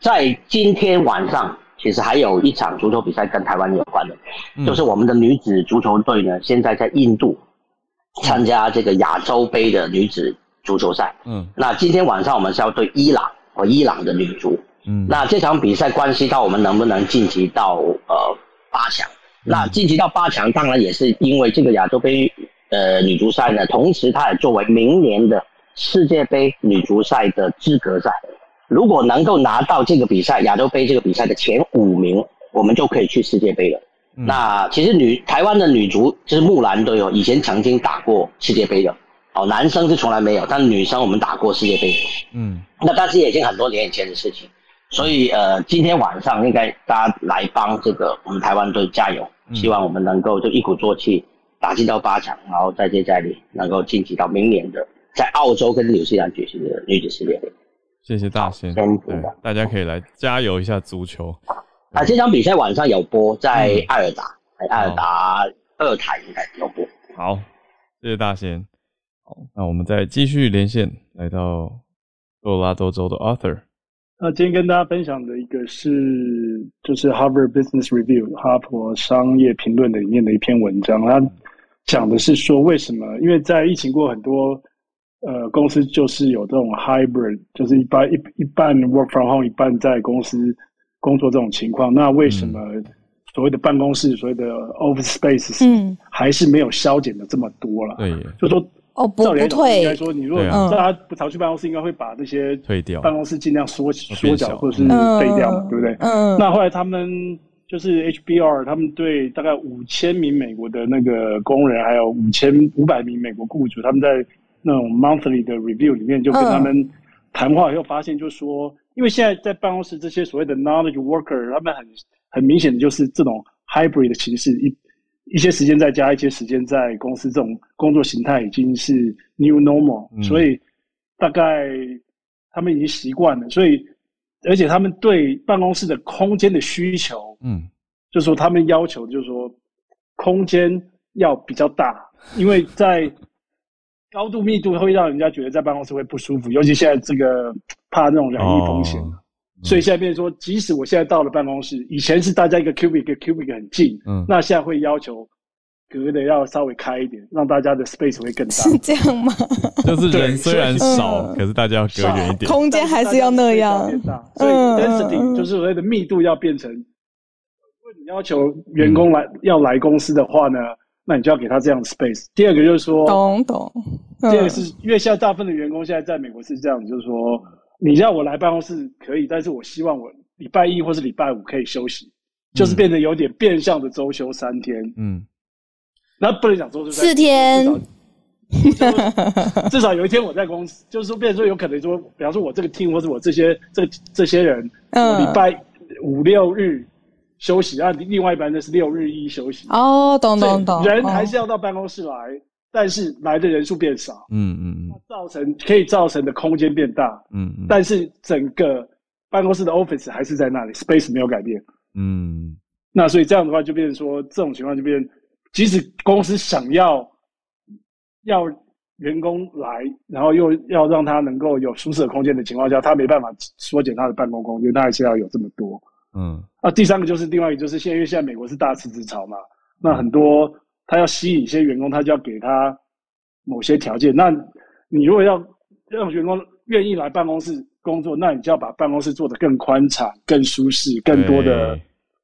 在今天晚上。其实还有一场足球比赛跟台湾有关的，就是我们的女子足球队呢，现在在印度参加这个亚洲杯的女子足球赛。嗯，那今天晚上我们是要对伊朗和伊朗的女足。嗯，那这场比赛关系到我们能不能晋级到呃八强。那晋级到八强，当然也是因为这个亚洲杯呃女足赛呢，同时它也作为明年的世界杯女足赛的资格赛。如果能够拿到这个比赛亚洲杯这个比赛的前五名，我们就可以去世界杯了。那其实女台湾的女足就是木兰队哦，以前曾经打过世界杯的，哦，男生是从来没有，但女生我们打过世界杯。嗯，那但是也已经很多年以前的事情，所以呃，今天晚上应该大家来帮这个我们台湾队加油，希望我们能够就一鼓作气打进到八强，然后再接再厉，能够晋级到明年的在澳洲跟纽西兰举行的女子世界杯。谢谢大仙，对，大家可以来加油一下足球。啊，这场比赛晚上有播，在艾尔达，艾尔达二台应该有播。好，谢谢大仙。好，那我们再继续连线，来到多罗拉多州的 Arthur。那今天跟大家分享的一个是，就是 Harvard Business Review 哈佛商业评论的里面的一篇文章，它讲的是说为什么，因为在疫情过很多。呃，公司就是有这种 hybrid，就是一半一一半 work from home，一半在公司工作这种情况。那为什么所谓的办公室，所谓的 office space，嗯，还是没有消减的这么多了？对，就说哦，不不退，应该说你如果大家不常去办公室，应该会把这些退掉，办公室尽量缩缩小或者是废掉，对不对？嗯。那后来他们就是 HBR，他们对大概五千名美国的那个工人，还有五千五百名美国雇主，他们在那种 monthly 的 review 里面就跟他们谈话以后发现，就说，因为现在在办公室这些所谓的 knowledge worker，他们很很明显的就是这种 hybrid 的形式，一一些时间在家，一些时间在公司，这种工作形态已经是 new normal，所以大概他们已经习惯了，所以而且他们对办公室的空间的需求，嗯，就是说他们要求就是说空间要比较大，因为在高度密度会让人家觉得在办公室会不舒服，尤其现在这个怕那种染疫风险，所以现在变成说，即使我现在到了办公室，以前是大家一个 cubic 跟 cubic 很近，嗯，那现在会要求隔的要稍微开一点，让大家的 space 会更大，[laughs] 是这样吗？就是人虽然少，可是大家要隔远一点，空间还是要那样，所以 density 就是所谓的密度要变成，如果你要求员工来要来公司的话呢？那你就要给他这样的 space。第二个就是说，懂懂。第二个是因为现在大部分的员工现在在美国是这样，就是说，你让我来办公室可以，但是我希望我礼拜一或是礼拜五可以休息，就是变得有点变相的周休三天。嗯。那不能讲周休四天。至少有一天我在公司，就是说，变成说有可能说，比方说我这个 team 或者我这些这这些人，礼拜五六日。休息啊，另外一班的是六日一休息。哦，懂懂懂，人还是要到办公室来，但是来的人数变少，嗯嗯嗯，造成可以造成的空间变大，嗯嗯，但是整个办公室的 office 还是在那里，space 没有改变，嗯，那所以这样的话就变成说，这种情况就变，即使公司想要要员工来，然后又要让他能够有舒适的空间的情况下，他没办法缩减他的办公空间，他还是要有这么多。嗯，那第三个就是另外一个就是现在因为现在美国是大辞职潮嘛，那很多他要吸引一些员工，他就要给他某些条件。那你如果要让员工愿意来办公室工作，那你就要把办公室做得更宽敞、更舒适、更多的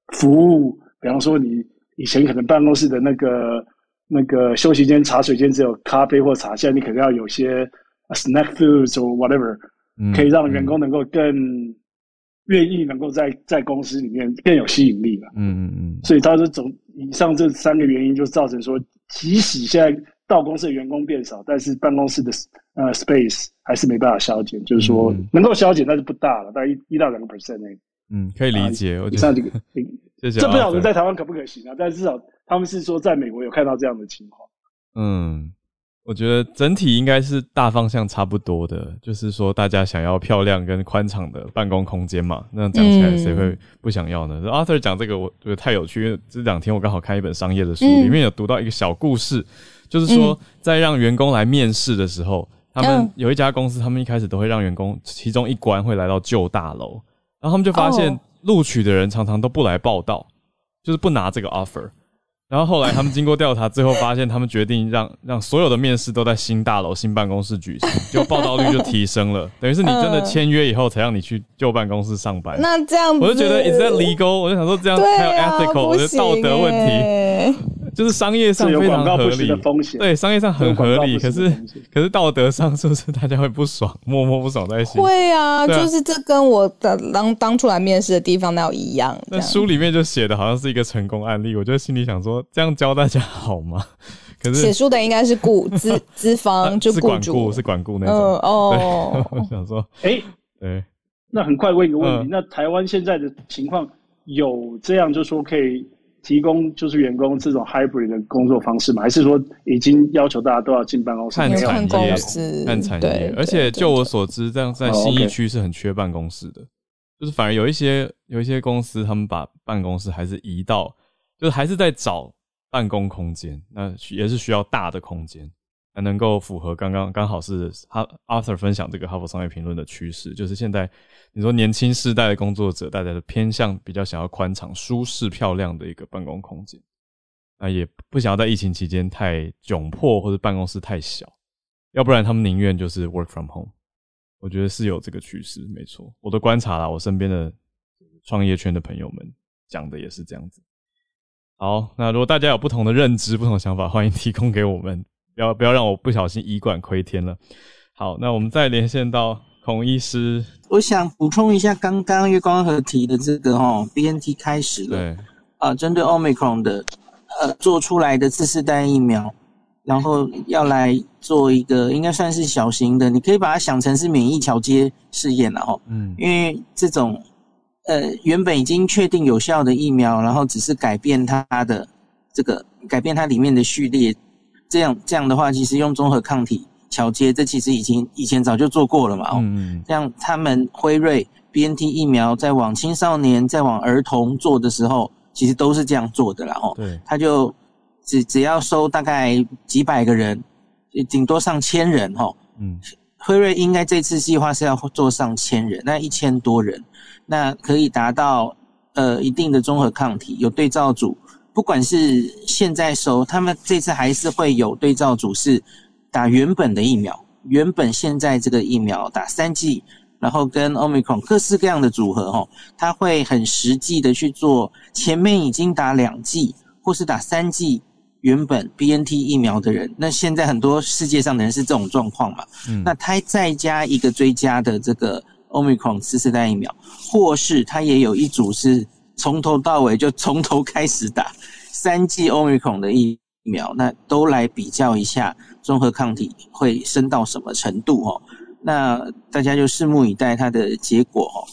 服务。比方说，你以前可能办公室的那个那个休息间、茶水间只有咖啡或茶，现在你可能要有些 snack foods or whatever，可以让员工能够更。愿意能够在在公司里面更有吸引力了，嗯嗯嗯，所以他说总以上这三个原因就造成说，即使现在到公司的员工变少，但是办公室的呃 space 还是没办法消减，就是说能够消减，但是不大了，大概一一到两个 percent 内。嗯，可以理解。我以上这个，[laughs] 这不晓得在台湾可不可行啊？但至少他们是说在美国有看到这样的情况。嗯，我觉得整体应该是大方向差不多的，就是说大家想要漂亮跟宽敞的办公空间嘛。那样讲起来，谁会不想要呢？Arthur 讲这个，我觉得太有趣。因为这两天我刚好看一本商业的书，里面有读到一个小故事，就是说在让员工来面试的时候，他们有一家公司，他们一开始都会让员工其中一关会来到旧大楼，然后他们就发现录取的人常常都不来报道，就是不拿这个 offer。然后后来他们经过调查，最后发现他们决定让让所有的面试都在新大楼、新办公室举行，就报道率就提升了。[laughs] 等于是你真的签约以后，才让你去旧办公室上班。那这样，我就觉得 is that legal？我就想说这样还有 ethical，我觉得道德问题。就是商业上非常合理，对，商业上很合理。可是，可是道德上是不是大家会不爽，默默不爽在心？会啊，就是这跟我的当当初来面试的地方那一样。那书里面就写的好像是一个成功案例，我就心里想说，这样教大家好吗？[laughs] 可是写书的应该是雇资 [laughs] 资方，就管顾是管顾那种。哦，[laughs] 我想说，哎，对，那很快问一个问题：那台湾现在的情况有这样，就说可以？提供就是员工这种 hybrid 的工作方式吗？还是说已经要求大家都要进办公室？看产业，看产业。而且就我所知，这样在新一区是很缺办公室的。就是反而有一些有一些公司，他们把办公室还是移到，就是还是在找办公空间。那也是需要大的空间，才能够符合刚刚刚好是哈 Arthur 分享这个哈佛商业评论的趋势，就是现在。你说年轻世代的工作者，大家的偏向比较想要宽敞、舒适、漂亮的一个办公空间，那也不想要在疫情期间太窘迫或者办公室太小，要不然他们宁愿就是 work from home。我觉得是有这个趋势，没错。我的观察啦，我身边的创业圈的朋友们讲的也是这样子。好，那如果大家有不同的认知、不同的想法，欢迎提供给我们，要不要让我不小心以管窥天了。好，那我们再连线到。孔医师，我想补充一下刚刚月光河提的这个哈，B N T 开始了，对，啊，针对 Omicron 的呃做出来的次世代疫苗，然后要来做一个应该算是小型的，你可以把它想成是免疫桥接试验了哈，嗯，因为这种呃原本已经确定有效的疫苗，然后只是改变它的这个改变它里面的序列，这样这样的话，其实用综合抗体。桥接，这其实已经以前早就做过了嘛。嗯，像他们辉瑞 B N T 疫苗在往青少年、在往儿童做的时候，其实都是这样做的啦。哦，对，他就只只要收大概几百个人，顶多上千人。哈，嗯，辉瑞应该这次计划是要做上千人，那一千多人，那可以达到呃一定的综合抗体，有对照组。不管是现在收，他们这次还是会有对照组是。打原本的疫苗，原本现在这个疫苗打三剂，然后跟 Omicron 各式各样的组合，哈，他会很实际的去做前面已经打两剂或是打三剂原本 BNT 疫苗的人，那现在很多世界上的人是这种状况嘛，嗯，那他再加一个追加的这个 Omicron 次世代疫苗，或是他也有一组是从头到尾就从头开始打三剂 Omicron 的疫苗，那都来比较一下。综合抗体会升到什么程度？哦？那大家就拭目以待它的结果。哦，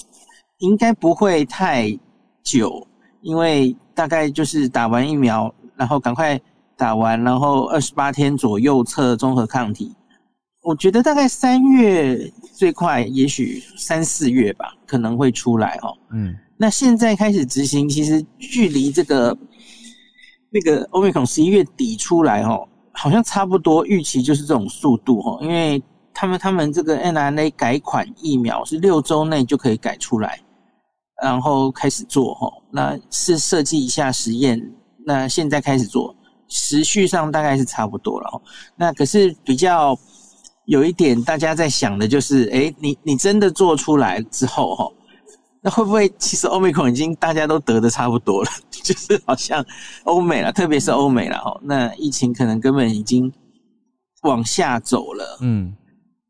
应该不会太久，因为大概就是打完疫苗，然后赶快打完，然后二十八天左右测综合抗体。我觉得大概三月最快，也许三四月吧，可能会出来。哦。嗯，那现在开始执行，其实距离这个那个欧米孔十一月底出来，哦。好像差不多预期就是这种速度哦，因为他们他们这个 n r n a 改款疫苗是六周内就可以改出来，然后开始做哈，那是设计一下实验，那现在开始做，时序上大概是差不多了哦。那可是比较有一点大家在想的就是，哎，你你真的做出来之后哈。那会不会其实欧美孔已经大家都得的差不多了？[laughs] 就是好像欧美了，特别是欧美了哦。那疫情可能根本已经往下走了，嗯，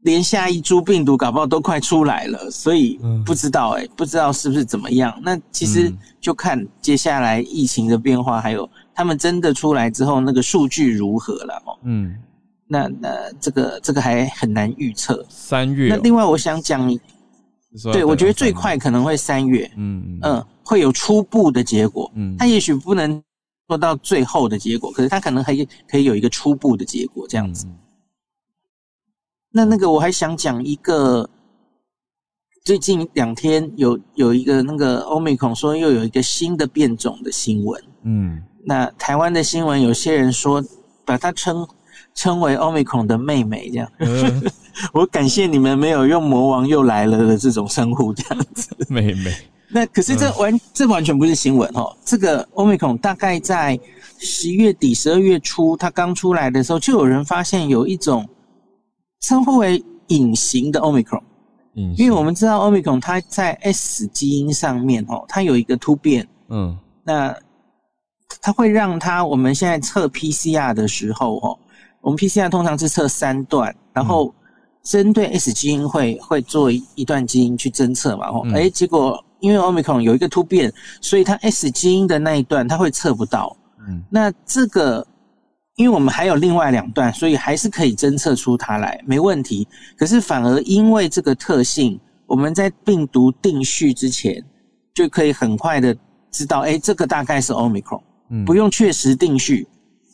连下一株病毒搞不好都快出来了，所以不知道哎，不知道是不是怎么样。那其实就看接下来疫情的变化，还有他们真的出来之后那个数据如何了哦。嗯，那那这个这个还很难预测。三月。那另外我想讲。对，我觉得最快可能会三月，嗯嗯，会有初步的结果，嗯，它也许不能做到最后的结果，可是它可能还可以有一个初步的结果，这样子。那那个我还想讲一个，最近两天有有一个那个欧美孔说又有一个新的变种的新闻。嗯，那台湾的新闻有些人说把它称称为欧美孔的妹妹这样。[laughs] 我感谢你们没有用魔王又来了的这种称呼这样子。[laughs] 妹妹。那可是这完这完全不是新闻哦。这个欧米孔大概在十一月底、十二月初，它刚出来的时候，就有人发现有一种称呼为隐形的欧米孔。嗯，因为我们知道欧米孔它在 S 基因上面哦，它有一个突变。嗯，那它会让它我们现在测 PCR 的时候哦，我们 PCR 通常是测三段，然后针对 S 基因会会做一段基因去侦测嘛。哦，哎，结果。因为 Omicron 有一个突变，所以它 S 基因的那一段它会测不到。嗯，那这个，因为我们还有另外两段，所以还是可以侦测出它来，没问题。可是反而因为这个特性，我们在病毒定序之前就可以很快的知道，哎，这个大概是奥密克戎，嗯，不用确实定序。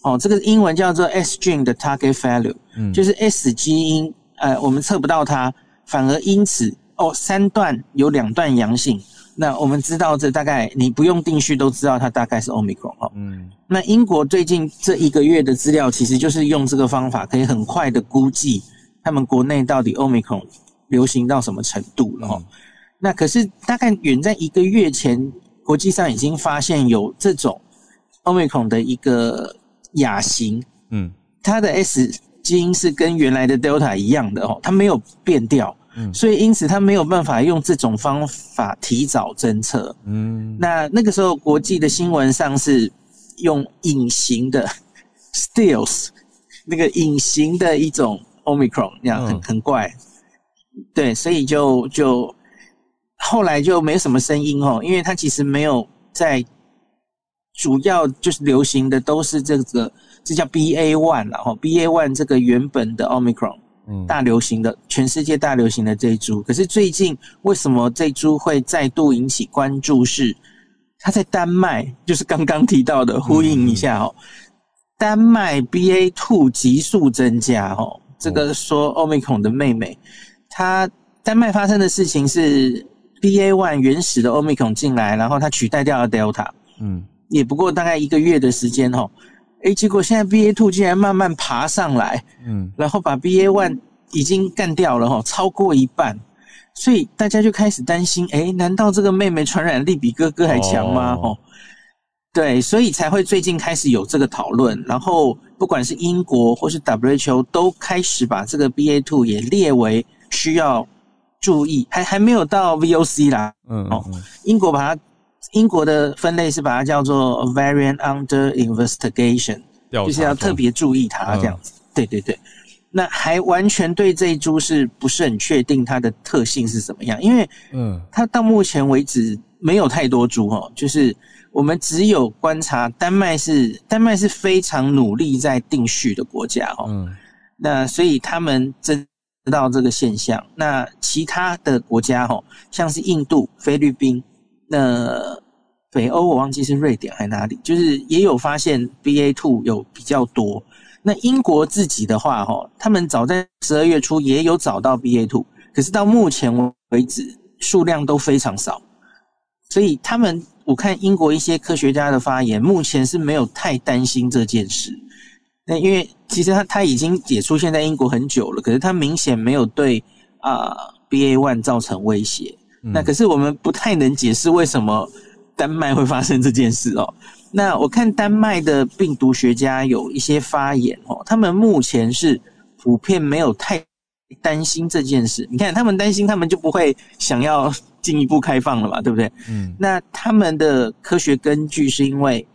哦，这个英文叫做 S gene 的 target value，嗯，就是 S 基因，呃，我们测不到它，反而因此，哦，三段有两段阳性。那我们知道，这大概你不用定序都知道它大概是 omicron 哦。嗯。那英国最近这一个月的资料，其实就是用这个方法，可以很快的估计他们国内到底 omicron 流行到什么程度了。哦。那可是大概远在一个月前，国际上已经发现有这种 omicron 的一个亚型。嗯。它的 S 基因是跟原来的 Delta 一样的哦，它没有变掉。所以，因此它没有办法用这种方法提早侦测。嗯，那那个时候国际的新闻上是用隐形的 steals，那个隐形的一种 omicron，这样很很怪。对，所以就就后来就没什么声音哦，因为它其实没有在主要就是流行的都是这个，这叫 BA one 然后 BA one 这个原本的 omicron。大流行的，全世界大流行的这一株，可是最近为什么这株会再度引起关注？是它在丹麦，就是刚刚提到的，呼应一下哦。丹麦 BA two 急速增加哦，这个说欧美孔的妹妹，它丹麦发生的事情是 BA one 原始的欧美孔进来，然后它取代掉了 Delta，嗯，也不过大概一个月的时间哦。哎，结果现在 B A two 竟然慢慢爬上来，嗯，然后把 B A one 已经干掉了哈，超过一半，所以大家就开始担心，哎，难道这个妹妹传染力比哥哥还强吗？哦，对，所以才会最近开始有这个讨论，然后不管是英国或是 W H O 都开始把这个 B A two 也列为需要注意，还还没有到 V O C 啦，嗯，哦，英国把它。英国的分类是把它叫做 variant under investigation，就是要特别注意它这样子。对对对，那还完全对这一株是不是很确定它的特性是怎么样？因为嗯，它到目前为止没有太多株哦，就是我们只有观察丹麦是丹麦是非常努力在定序的国家哦。嗯，那所以他们知道这个现象。那其他的国家哦，像是印度、菲律宾。那北欧我忘记是瑞典还哪里，就是也有发现 BA two 有比较多。那英国自己的话，哈，他们早在十二月初也有找到 BA two，可是到目前为止数量都非常少。所以他们，我看英国一些科学家的发言，目前是没有太担心这件事。那因为其实它它已经也出现在英国很久了，可是它明显没有对啊 BA one 造成威胁。那可是我们不太能解释为什么丹麦会发生这件事哦。那我看丹麦的病毒学家有一些发言哦，他们目前是普遍没有太担心这件事。你看他们担心，他们就不会想要进一步开放了嘛，对不对？嗯。那他们的科学根据是因为，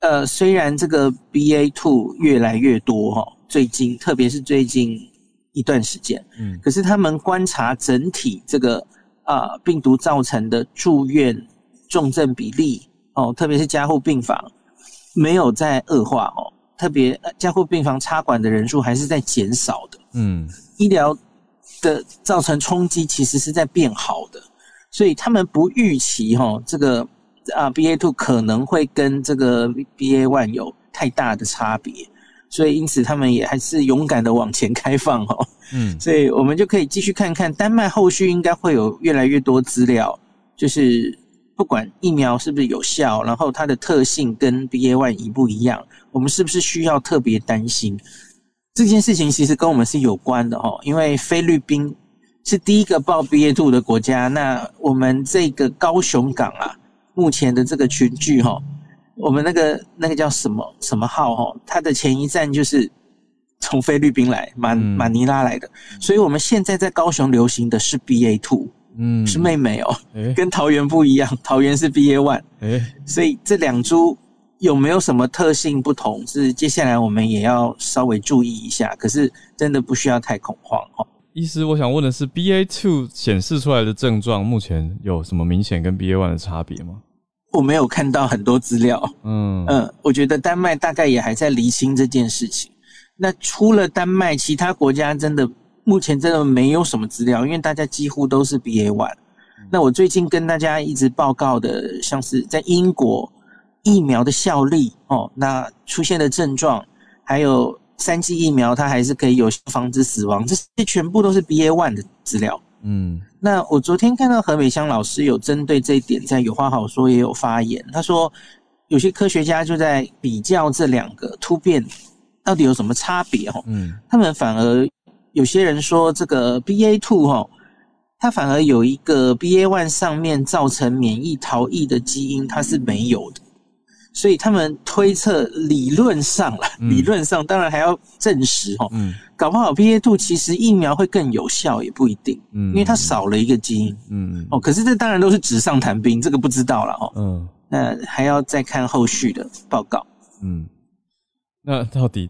呃，虽然这个 BA two 越来越多哈，最近特别是最近一段时间，嗯，可是他们观察整体这个。啊，病毒造成的住院重症比例哦，特别是加护病房没有在恶化哦，特别加护病房插管的人数还是在减少的。嗯，医疗的造成冲击其实是在变好的，所以他们不预期哈这个啊 BA two 可能会跟这个 BA one 有太大的差别所以因此他们也还是勇敢的往前开放哦。嗯，所以我们就可以继续看看丹麦后续应该会有越来越多资料，就是不管疫苗是不是有效，然后它的特性跟 B A one 一不一样，我们是不是需要特别担心这件事情？其实跟我们是有关的哦，因为菲律宾是第一个报 B A two 的国家，那我们这个高雄港啊，目前的这个群聚哈。我们那个那个叫什么什么号哈？它的前一站就是从菲律宾来马马尼拉来的，所以我们现在在高雄流行的是 BA two，嗯，是妹妹哦，跟桃园不一样，桃园是 BA one，哎，所以这两株有没有什么特性不同？是接下来我们也要稍微注意一下。可是真的不需要太恐慌哈。医师，我想问的是，BA two 显示出来的症状目前有什么明显跟 BA one 的差别吗？我没有看到很多资料，嗯嗯，我觉得丹麦大概也还在厘清这件事情。那除了丹麦，其他国家真的目前真的没有什么资料，因为大家几乎都是 BA one。那我最近跟大家一直报告的，像是在英国疫苗的效力哦，那出现的症状，还有三剂疫苗它还是可以有效防止死亡，这些全部都是 BA one 的资料。嗯，那我昨天看到何美香老师有针对这一点，在有话好说也有发言。他说，有些科学家就在比较这两个突变到底有什么差别哦。嗯，他们反而有些人说，这个 BA two 哈，它反而有一个 BA one 上面造成免疫逃逸的基因，它是没有的。所以他们推测，理论上了，理论上当然还要证实哈。嗯，搞不好 B A two 其实疫苗会更有效，也不一定。嗯，因为它少了一个基因。嗯哦，可是这当然都是纸上谈兵，这个不知道了哈。嗯，那还要再看后续的报告。嗯，那到底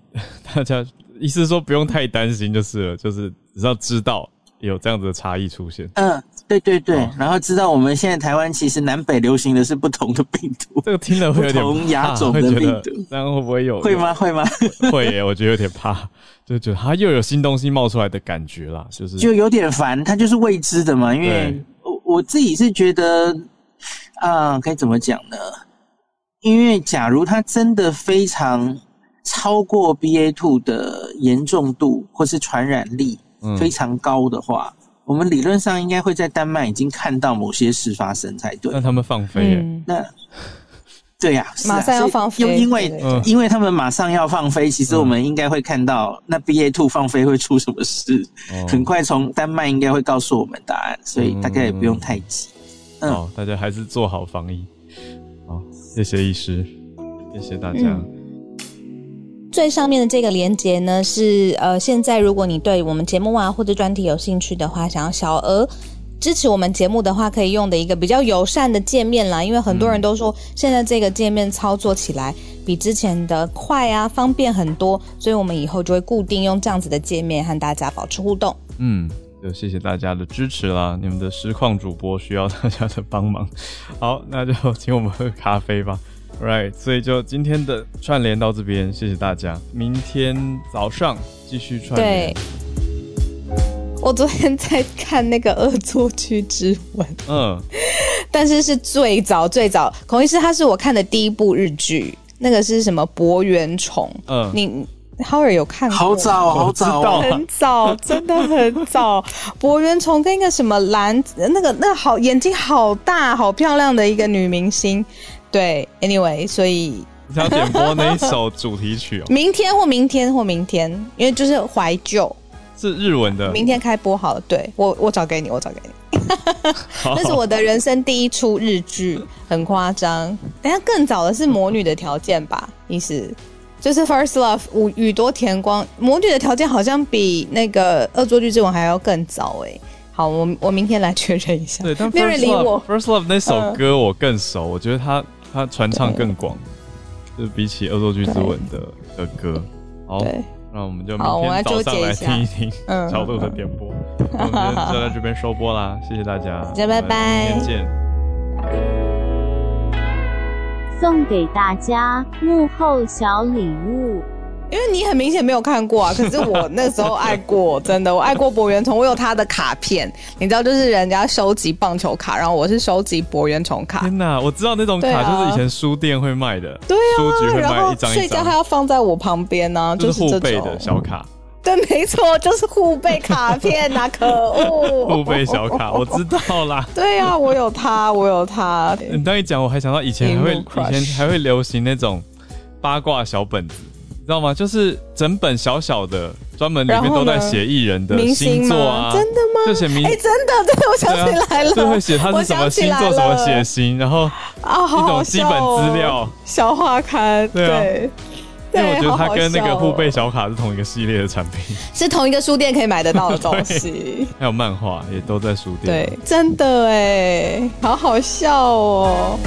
大家意思说不用太担心就是了，就是只要知道。有这样子的差异出现，嗯，对对对，然后知道我们现在台湾其实南北流行的是不同的病毒，这个听了会有点不同亚种的病毒，然后会不会有？会吗？会吗？会耶，我觉得有点怕，就觉得它又有新东西冒出来的感觉啦，就是就有点烦，它就是未知的嘛。因为我我自己是觉得啊，该怎么讲呢？因为假如它真的非常超过 BA two 的严重度或是传染力。非常高的话，我们理论上应该会在丹麦已经看到某些事发生才对。那他们放飞？那对呀，马上要放飞。又因为因为他们马上要放飞，其实我们应该会看到那 BA two 放飞会出什么事。很快从丹麦应该会告诉我们答案，所以大概也不用太急。嗯，大家还是做好防疫。好，谢谢医师，谢谢大家。最上面的这个连接呢，是呃，现在如果你对我们节目啊或者专题有兴趣的话，想要小额支持我们节目的话，可以用的一个比较友善的界面啦。因为很多人都说现在这个界面操作起来比之前的快啊，方便很多，所以我们以后就会固定用这样子的界面和大家保持互动。嗯，就谢谢大家的支持啦，你们的实况主播需要大家的帮忙。[laughs] 好，那就请我们喝咖啡吧。Right，所以就今天的串联到这边，谢谢大家。明天早上继续串联。对，我昨天在看那个《恶作剧之吻》，嗯，但是是最早最早，孔医师他是我看的第一部日剧，那个是什么《博圆虫》？嗯，你 Howard 有看过？好早，好早，很早，真的很早。博圆虫跟一个什么蓝，那个那个好眼睛好大、好漂亮的一个女明星。对，Anyway，所以你想点播哪一首主题曲哦？[laughs] 明天或明天或明天，因为就是怀旧，是日文的。明天开播好了，对我我找给你，我找给你。[laughs] 那是我的人生第一出日剧，很夸张。等下更早的是《魔女的条件》吧？意思就是《First Love》五宇多田光，《魔女的条件》好像比那个《恶作剧之吻》还要更早哎。好，我我明天来确认一下。对，但《First Love》First Love 那首歌我更熟，我觉得他。它传唱更广，就是比起《恶作剧之吻》的的歌。好，那我们就明天早上来听一听 [laughs] 小鹿的点播。我们就在这边收播啦，[laughs] 谢谢大家，大家拜拜，明天见。送给大家幕后小礼物。因为你很明显没有看过啊，[laughs] 可是我那时候爱过，真的，我爱过博元虫，我有他的卡片，你知道，就是人家收集棒球卡，然后我是收集博元虫卡。天哪，我知道那种卡就是以前书店会卖的，对啊，书局会卖一张睡觉还要放在我旁边呢，就是护背的小卡。对，没错，就是护背卡片呐，[laughs] 可恶！护背小卡，我知道啦。对啊，我有它，我有它。你刚一讲，我还想到以前还会，以前还会流行那种八卦小本子。知道吗？就是整本小小的，专门里面都在写艺人的星座啊，真的吗？就写明，哎，真的，真的，我想起来了，就会写他是什么星座，什么血型，然后啊，一种基本资料，小画刊，对。因为我觉得它跟那个护背小卡是同一个系列的产品，是同一个书店可以买得到的东西。[laughs] 还有漫画也都在书店，对，真的哎，好好笑哦。